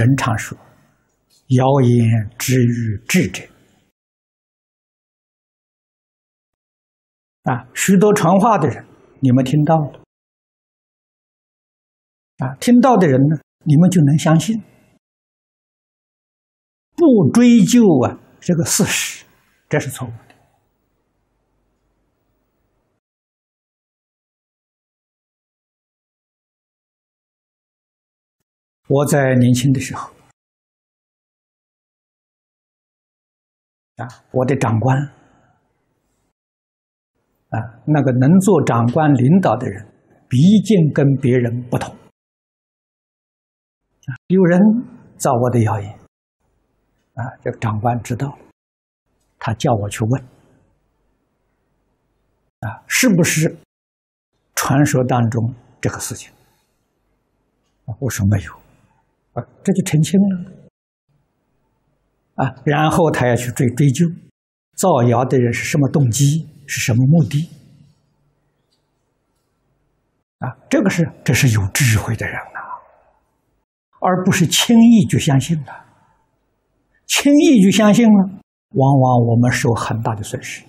人常说：“谣言止于智者。”啊，许多传话的人，你们听到了，啊，听到的人呢，你们就能相信，不追究啊这个事实，这是错误。我在年轻的时候，啊，我的长官，啊，那个能做长官领导的人，毕竟跟别人不同。啊，有人造我的谣言，啊，这个长官知道，他叫我去问，啊，是不是传说当中这个事情？我说没有。啊，这就澄清了。啊，然后他要去追追究，造谣的人是什么动机，是什么目的？啊，这个是这是有智慧的人呐，而不是轻易就相信了。轻易就相信了，往往我们受很大的损失。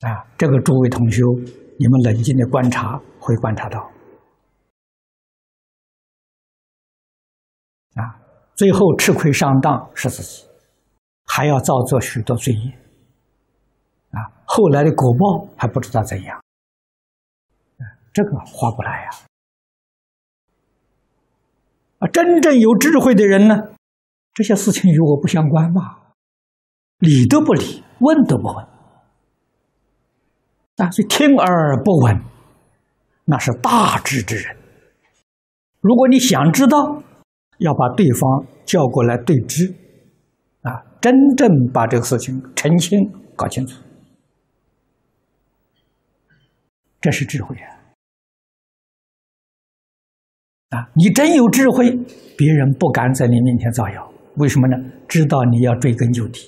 啊，这个诸位同学，你们冷静的观察，会观察到。最后吃亏上当是自己，还要造作许多罪业。啊，后来的果报还不知道怎样。这个划不来呀。啊，真正有智慧的人呢，这些事情与我不相关嘛，理都不理，问都不问。但是听而不闻，那是大智之人。如果你想知道。要把对方叫过来对质，啊，真正把这个事情澄清、搞清楚，这是智慧啊！啊，你真有智慧，别人不敢在你面前造谣，为什么呢？知道你要追根究底，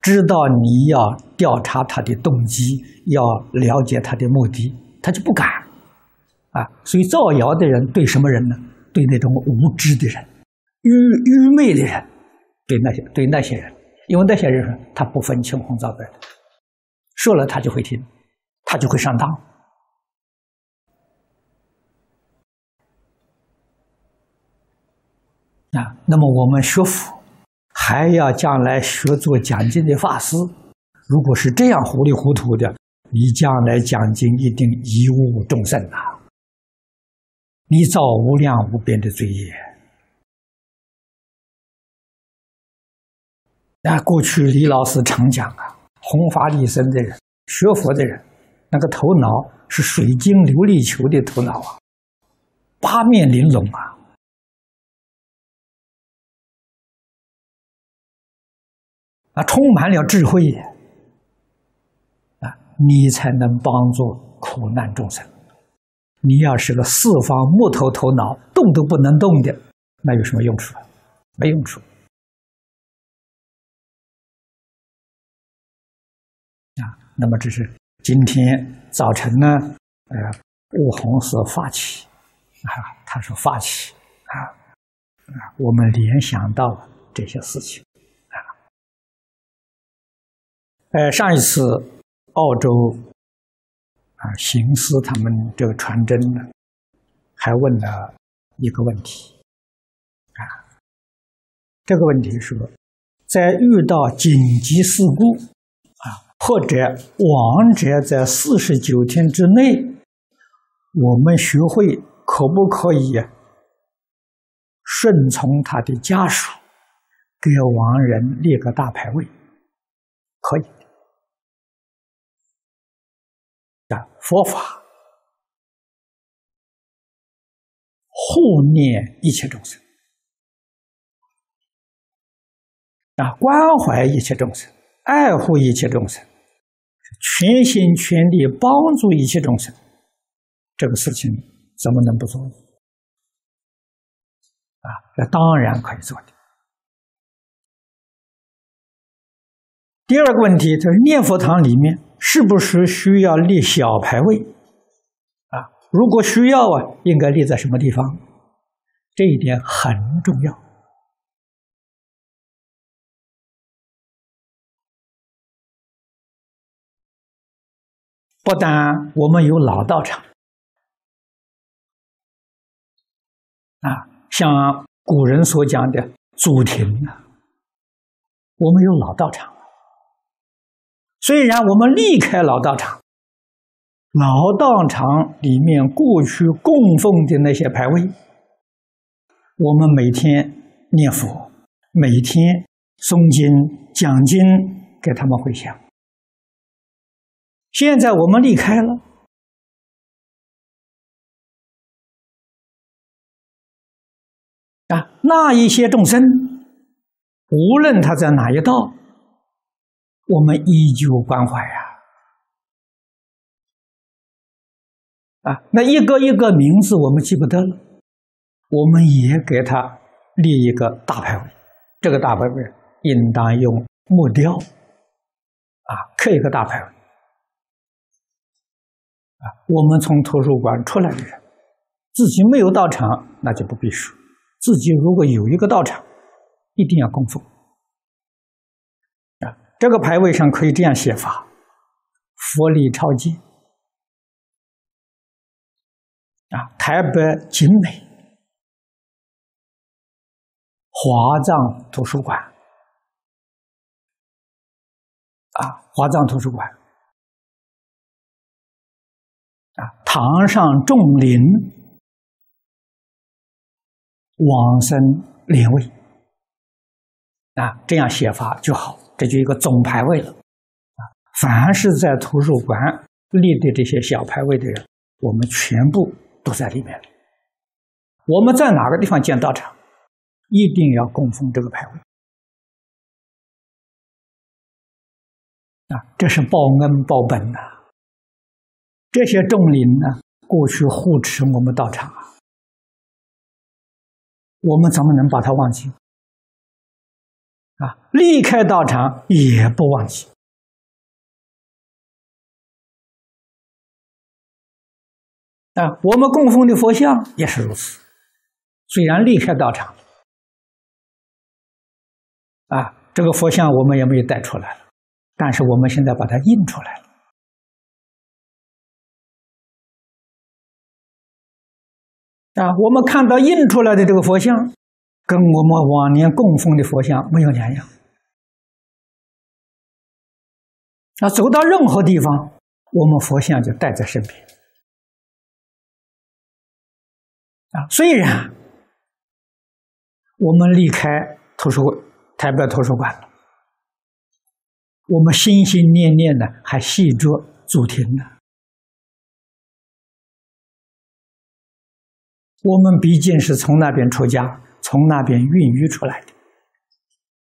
知道你要调查他的动机，要了解他的目的，他就不敢。啊，所以造谣的人对什么人呢？对那种无知的人、愚愚昧的人，对那些对那些人，因为那些人他不分青红皂白，说了他就会听，他就会上当。啊，那么我们学佛，还要将来学做讲经的法师，如果是这样糊里糊涂的，你将来讲经一定贻误众生呐。你造无量无边的罪业。那过去李老师常讲啊，弘法利生的人、学佛的人，那个头脑是水晶琉璃球的头脑啊，八面玲珑啊，啊，充满了智慧啊，你才能帮助苦难众生。你要是个四方木头头脑，动都不能动的，那有什么用处？没用处。啊，那么这是今天早晨呢，呃，悟红是发起，啊，他说发起，啊，啊，我们联想到这些事情，啊，呃，上一次澳洲。啊，行思他们这个传真呢，还问了一个问题，啊，这个问题说，在遇到紧急事故啊，或者亡者在四十九天之内，我们学会可不可以顺从他的家属，给亡人立个大牌位？可以。啊，佛法护念一切众生，啊，关怀一切众生，爱护一切众生，全心全力帮助一切众生，这个事情怎么能不做？啊，这当然可以做的。第二个问题就是念佛堂里面。是不是需要立小牌位？啊，如果需要啊，应该立在什么地方？这一点很重要。不但我们有老道场啊，像古人所讲的祖庭啊，我们有老道场。虽然我们离开老道场，老道场里面过去供奉的那些牌位，我们每天念佛，每天诵经讲经，给他们回向。现在我们离开了啊，那一些众生，无论他在哪一道，我们依旧关怀呀。啊，那一个一个名字我们记不得了，我们也给他立一个大牌位，这个大牌位应当用木雕啊刻一个大牌位。啊，我们从图书馆出来的人，自己没有到场，那就不必说；自己如果有一个到场，一定要供奉。这个牌位上可以这样写法：佛力超级。啊，台北景美华藏图书馆，啊，华藏图书馆。啊堂上众林，往生莲位啊，这样写法就好，这就一个总牌位了啊。凡是在图书馆立的这些小牌位的人，我们全部都在里面我们在哪个地方建道场，一定要供奉这个牌位啊，这是报恩报本呐。这些众灵呢，过去护持我们道场啊，我们怎么能把它忘记？啊，离开道场也不忘记。啊，我们供奉的佛像也是如此，虽然离开道场，啊，这个佛像我们也没有带出来了，但是我们现在把它印出来了。啊，我们看到印出来的这个佛像，跟我们往年供奉的佛像没有两样。那，走到任何地方，我们佛像就带在身边。啊，虽然我们离开图书馆，台北图书馆了，我们心心念念的还系着祖庭呢。我们毕竟是从那边出家，从那边孕育出来的，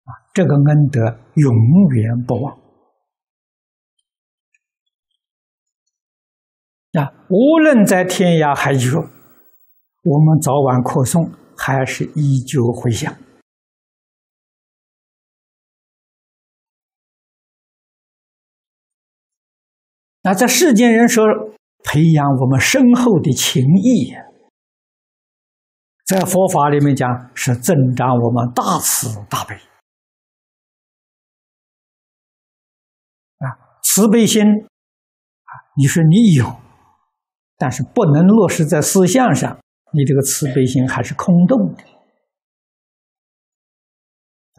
啊，这个恩德永远不忘。啊，无论在天涯海角，我们早晚课诵，还是依旧回想。那在世间人说，培养我们深厚的情谊。在佛法里面讲，是增长我们大慈大悲啊，慈悲心啊，你说你有，但是不能落实在思想上，你这个慈悲心还是空洞的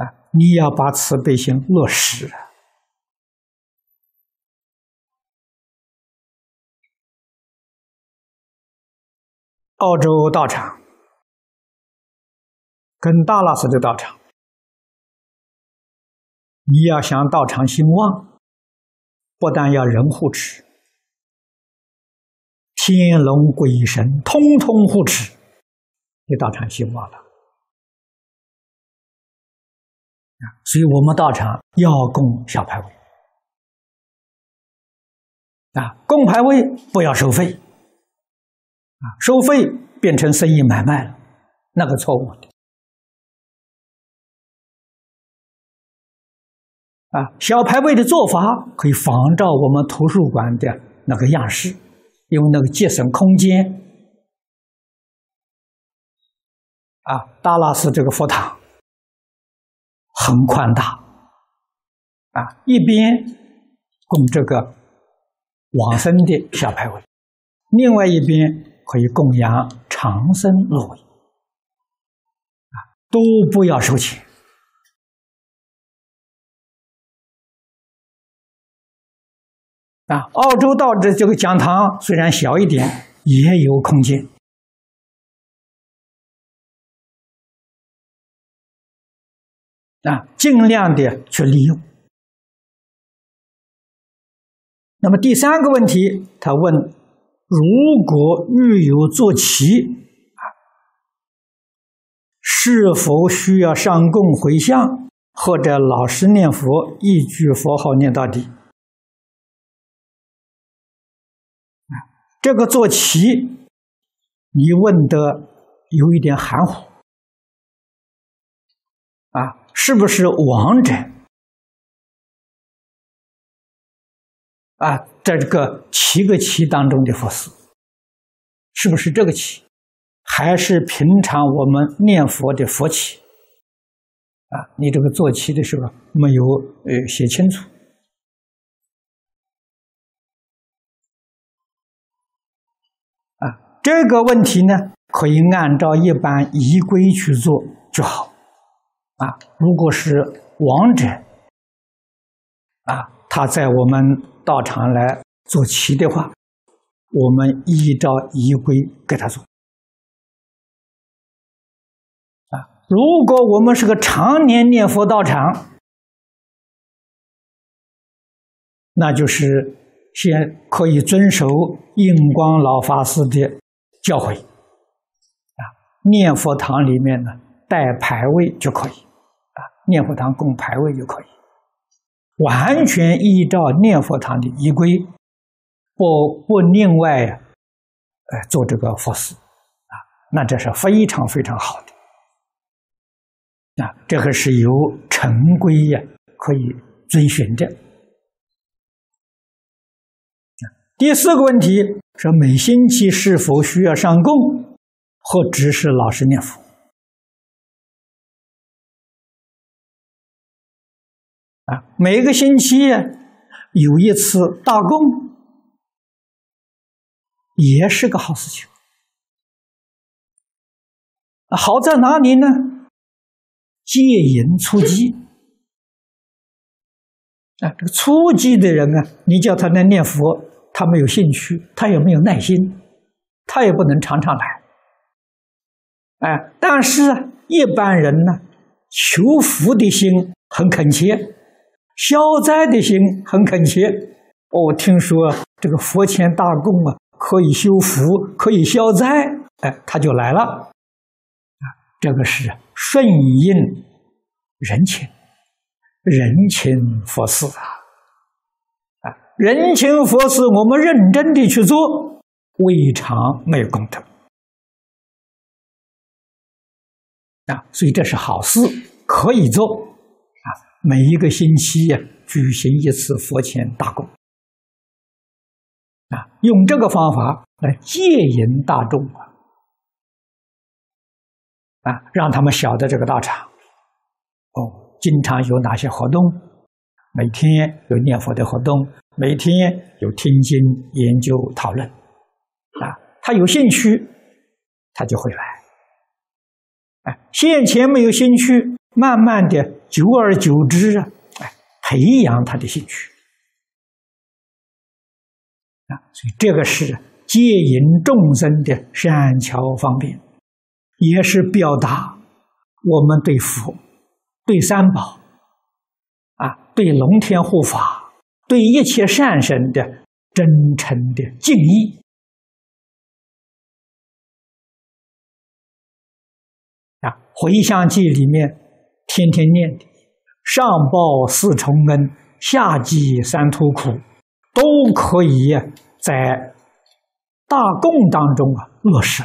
啊！你要把慈悲心落实。澳洲道场。跟大拉寺的道场，你要想道场兴旺，不但要人护持，天龙鬼神通通护持，你道场兴旺了啊！所以我们道场要供小牌位啊，供牌位不要收费啊，收费变成生意买卖了，那个错误的。啊，小牌位的做法可以仿照我们图书馆的那个样式，因为那个节省空间。啊，达拉斯这个佛堂很宽大，啊，一边供这个往生的小牌位，另外一边可以供养长生罗位，啊，都不要收钱。啊，澳洲道的这个讲堂虽然小一点，也有空间。啊，尽量的去利用。那么第三个问题，他问：如果遇有坐骑啊，是否需要上供回向，或者老实念佛，一句佛号念到底？这个坐骑，你问的有一点含糊啊。是不是王者啊？在这个七个旗当中的佛寺，是不是这个旗？还是平常我们念佛的佛旗？啊，你这个坐骑的时候没有呃写清楚这个问题呢，可以按照一般仪规去做就好。啊，如果是亡者，啊，他在我们道场来做旗的话，我们依照仪规给他做。啊，如果我们是个常年念佛道场，那就是先可以遵守印光老法师的教诲，啊，念佛堂里面呢带牌位就可以。啊念佛堂供牌位就可以，完全依照念佛堂的仪规，不不另外，呃，做这个佛事啊，那这是非常非常好的，啊，这个是由成规呀，可以遵循的。第四个问题说每星期是否需要上供，或只是老实念佛？啊，每个星期有一次大供，也是个好事情。好在哪里呢？戒淫出击。啊，这个初级的人啊，你叫他来念佛，他没有兴趣，他也没有耐心，他也不能常常来。哎，但是一般人呢，求福的心很恳切。消灾的心很恳切，哦，听说这个佛前大供啊，可以修福，可以消灾，哎，他就来了，啊，这个是顺应人情，人情佛事，啊，人情佛事，我们认真的去做，未尝没有功德，啊，所以这是好事，可以做。啊。每一个星期呀，举行一次佛前大供，啊，用这个方法来戒引大众啊，啊，让他们晓得这个道场，哦，经常有哪些活动，每天有念佛的活动，每天有听经研究讨论，啊，他有兴趣，他就会来，哎，现前没有兴趣。慢慢的，久而久之啊，哎，培养他的兴趣啊，所以这个是接引众生的善巧方便，也是表达我们对佛、对三宝啊、对龙天护法、对一切善神的真诚的敬意啊，《回向记》里面。天天念的，上报四重恩，下济三途苦，都可以在大供当中啊落实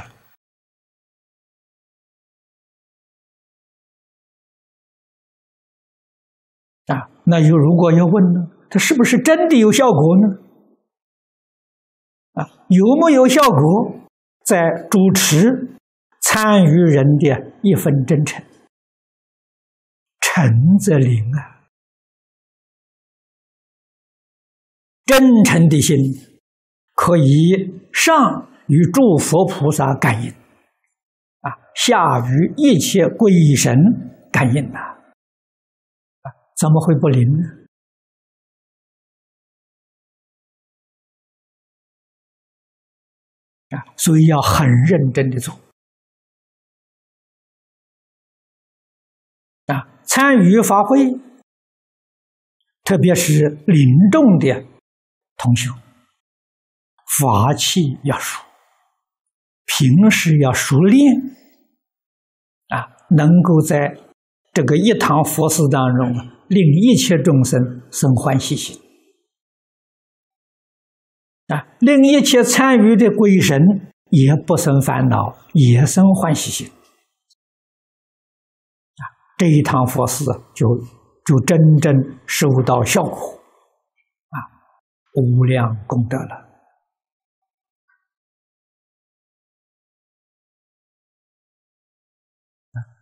啊。那就如果要问呢，它是不是真的有效果呢？啊，有没有效果？在主持参与人的一份真诚，诚则灵啊！真诚的心可以上与诸佛菩萨感应，啊，下与一切鬼神感应呐，啊，怎么会不灵呢？所以要很认真的做啊！参与法会，特别是临众的同学，法器要熟，平时要熟练啊，能够在这个一堂佛事当中，令一切众生生欢喜心。啊，令一切参与的鬼神也不生烦恼，也生欢喜心。啊，这一堂佛事就就真正收到效果，啊，无量功德了。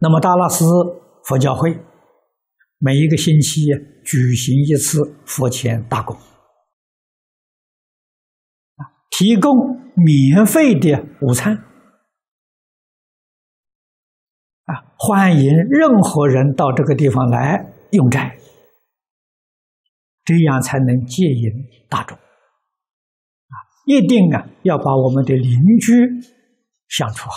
那么大拉斯佛教会每一个星期举行一次佛前大供。提供免费的午餐啊！欢迎任何人到这个地方来用斋，这样才能接引大众啊！一定啊，要把我们的邻居相处好，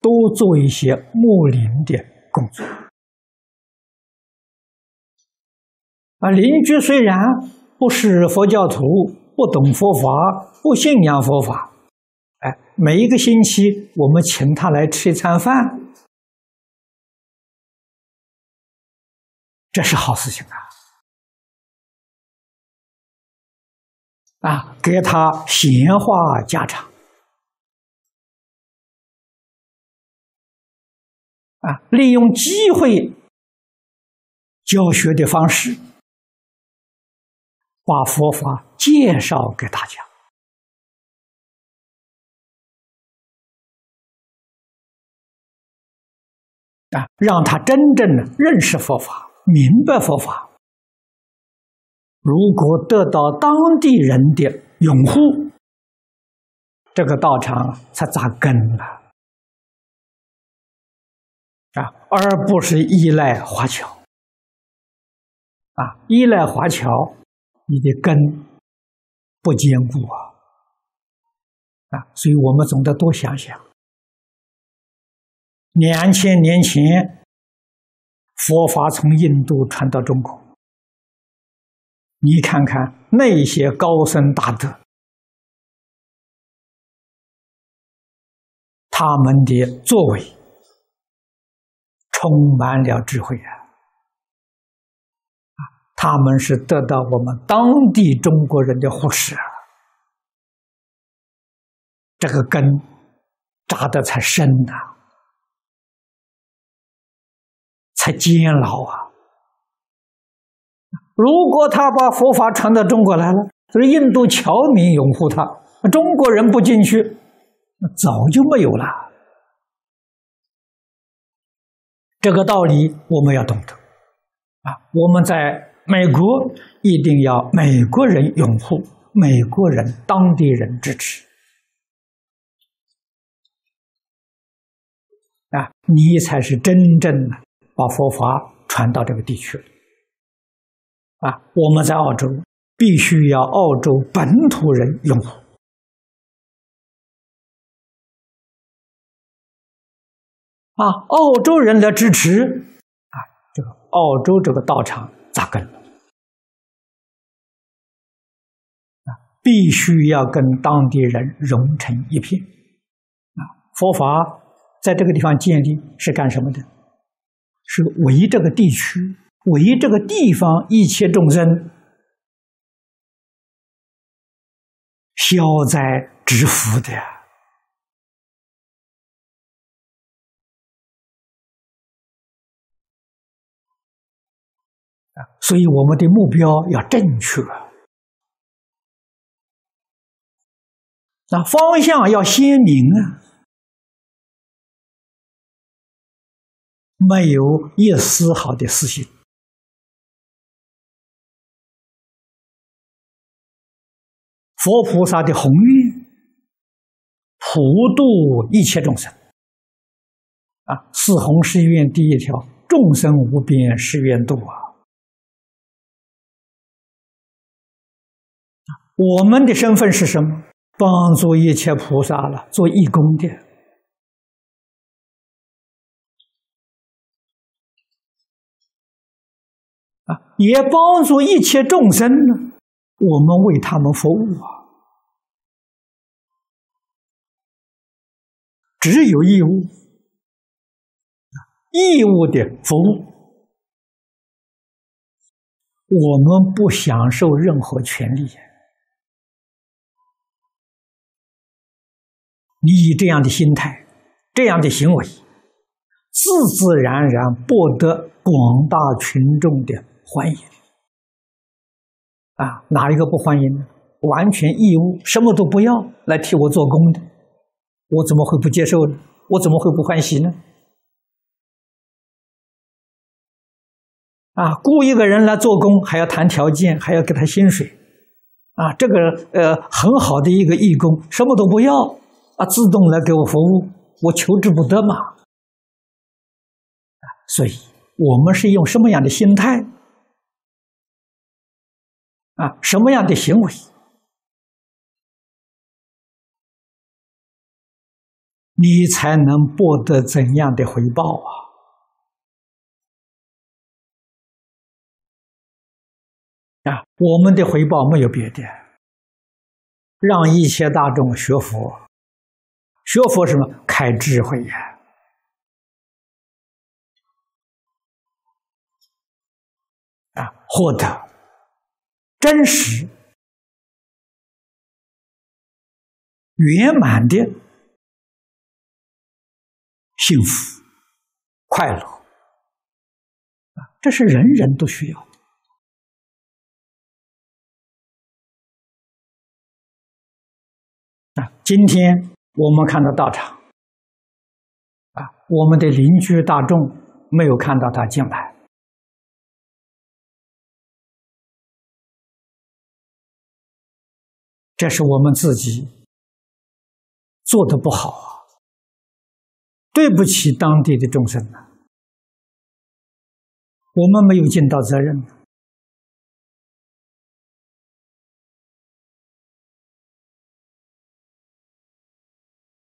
多做一些睦邻的工作啊！邻居虽然不是佛教徒。不懂佛法，不信仰佛法，哎，每一个星期我们请他来吃一餐饭，这是好事情啊！啊，给他闲话家常，啊，利用机会教学的方式。把佛法介绍给大家啊，让他真正的认识佛法，明白佛法。如果得到当地人的拥护，这个道场才扎根了啊，而不是依赖华侨啊，依赖华侨。你的根不坚固啊，啊，所以我们总得多想想。两千年前，佛法从印度传到中国，你看看那些高僧大德，他们的作为充满了智慧啊。他们是得到我们当地中国人的护持啊，这个根扎的才深呐，才坚牢啊。如果他把佛法传到中国来了，就是印度侨民拥护他，中国人不进去，那早就没有了。这个道理我们要懂得啊，我们在。美国一定要美国人拥护，美国人当地人支持啊！你才是真正的把佛法传到这个地区啊！我们在澳洲必须要澳洲本土人拥护啊！澳洲人的支持啊，这个澳洲这个道场扎根了。必须要跟当地人融成一片，啊！佛法在这个地方建立是干什么的？是为这个地区、为这个地方一切众生消灾止福的啊！所以我们的目标要正确。那方向要鲜明啊，没有一丝毫的私心。佛菩萨的宏愿，普度一切众生。啊，四弘誓愿第一条：众生无边誓愿度啊！我们的身份是什么？帮助一切菩萨了，做义工的啊，也帮助一切众生呢。我们为他们服务啊，只有义务，义务的服务，我们不享受任何权利。你以这样的心态、这样的行为，自自然然博得广大群众的欢迎。啊，哪一个不欢迎呢？完全义务，什么都不要来替我做工的，我怎么会不接受呢？我怎么会不欢喜呢？啊，雇一个人来做工，还要谈条件，还要给他薪水，啊，这个呃很好的一个义工，什么都不要。啊，自动来给我服务，我求之不得嘛。所以我们是用什么样的心态啊？什么样的行为，你才能获得怎样的回报啊？啊，我们的回报没有别的，让一切大众学佛。学佛什么？开智慧呀！啊，获得真实、圆满的幸福、快乐啊！这是人人都需要啊！今天。我们看到道场，啊，我们的邻居大众没有看到他进来，这是我们自己做的不好啊，对不起当地的众生啊，我们没有尽到责任。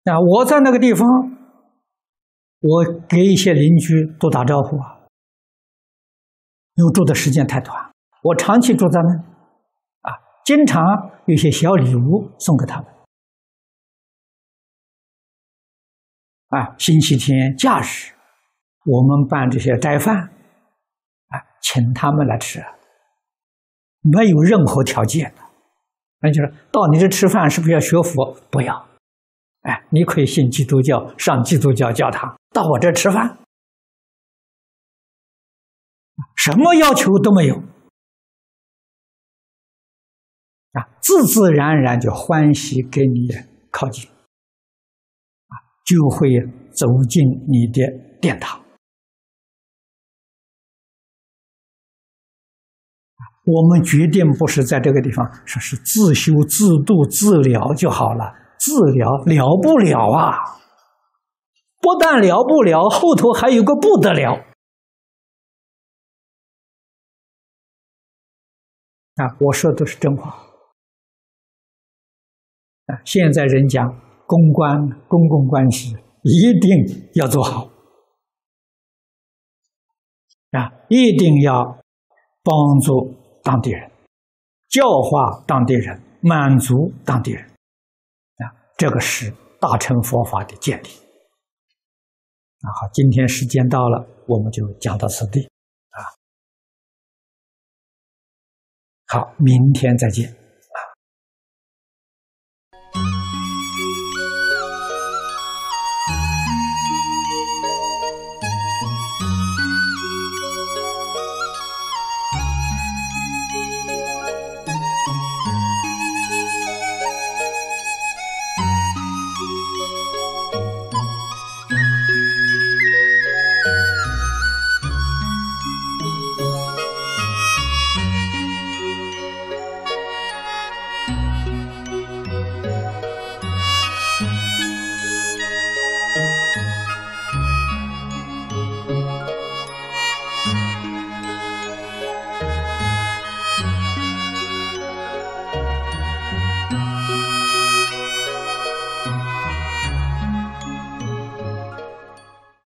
啊！我在那个地方，我给一些邻居都打招呼啊，因为住的时间太短，我长期住在那，啊，经常有些小礼物送给他们，啊，星期天假日，我们办这些斋饭，啊，请他们来吃，没有任何条件的，那就是到你这吃饭是不是要学佛？不要。哎，你可以信基督教，上基督教教堂，到我这吃饭，什么要求都没有，啊，自自然然就欢喜跟你靠近，啊，就会走进你的殿堂。我们决定不是在这个地方说是自修自度自疗就好了。治疗了不了啊！不但了不了，后头还有个不得了啊！我说的都是真话啊！现在人讲公关、公共关系一定要做好啊！一定要帮助当地人，教化当地人，满足当地人。这个是大乘佛法的建立。那好，今天时间到了，我们就讲到此地，啊，好，明天再见。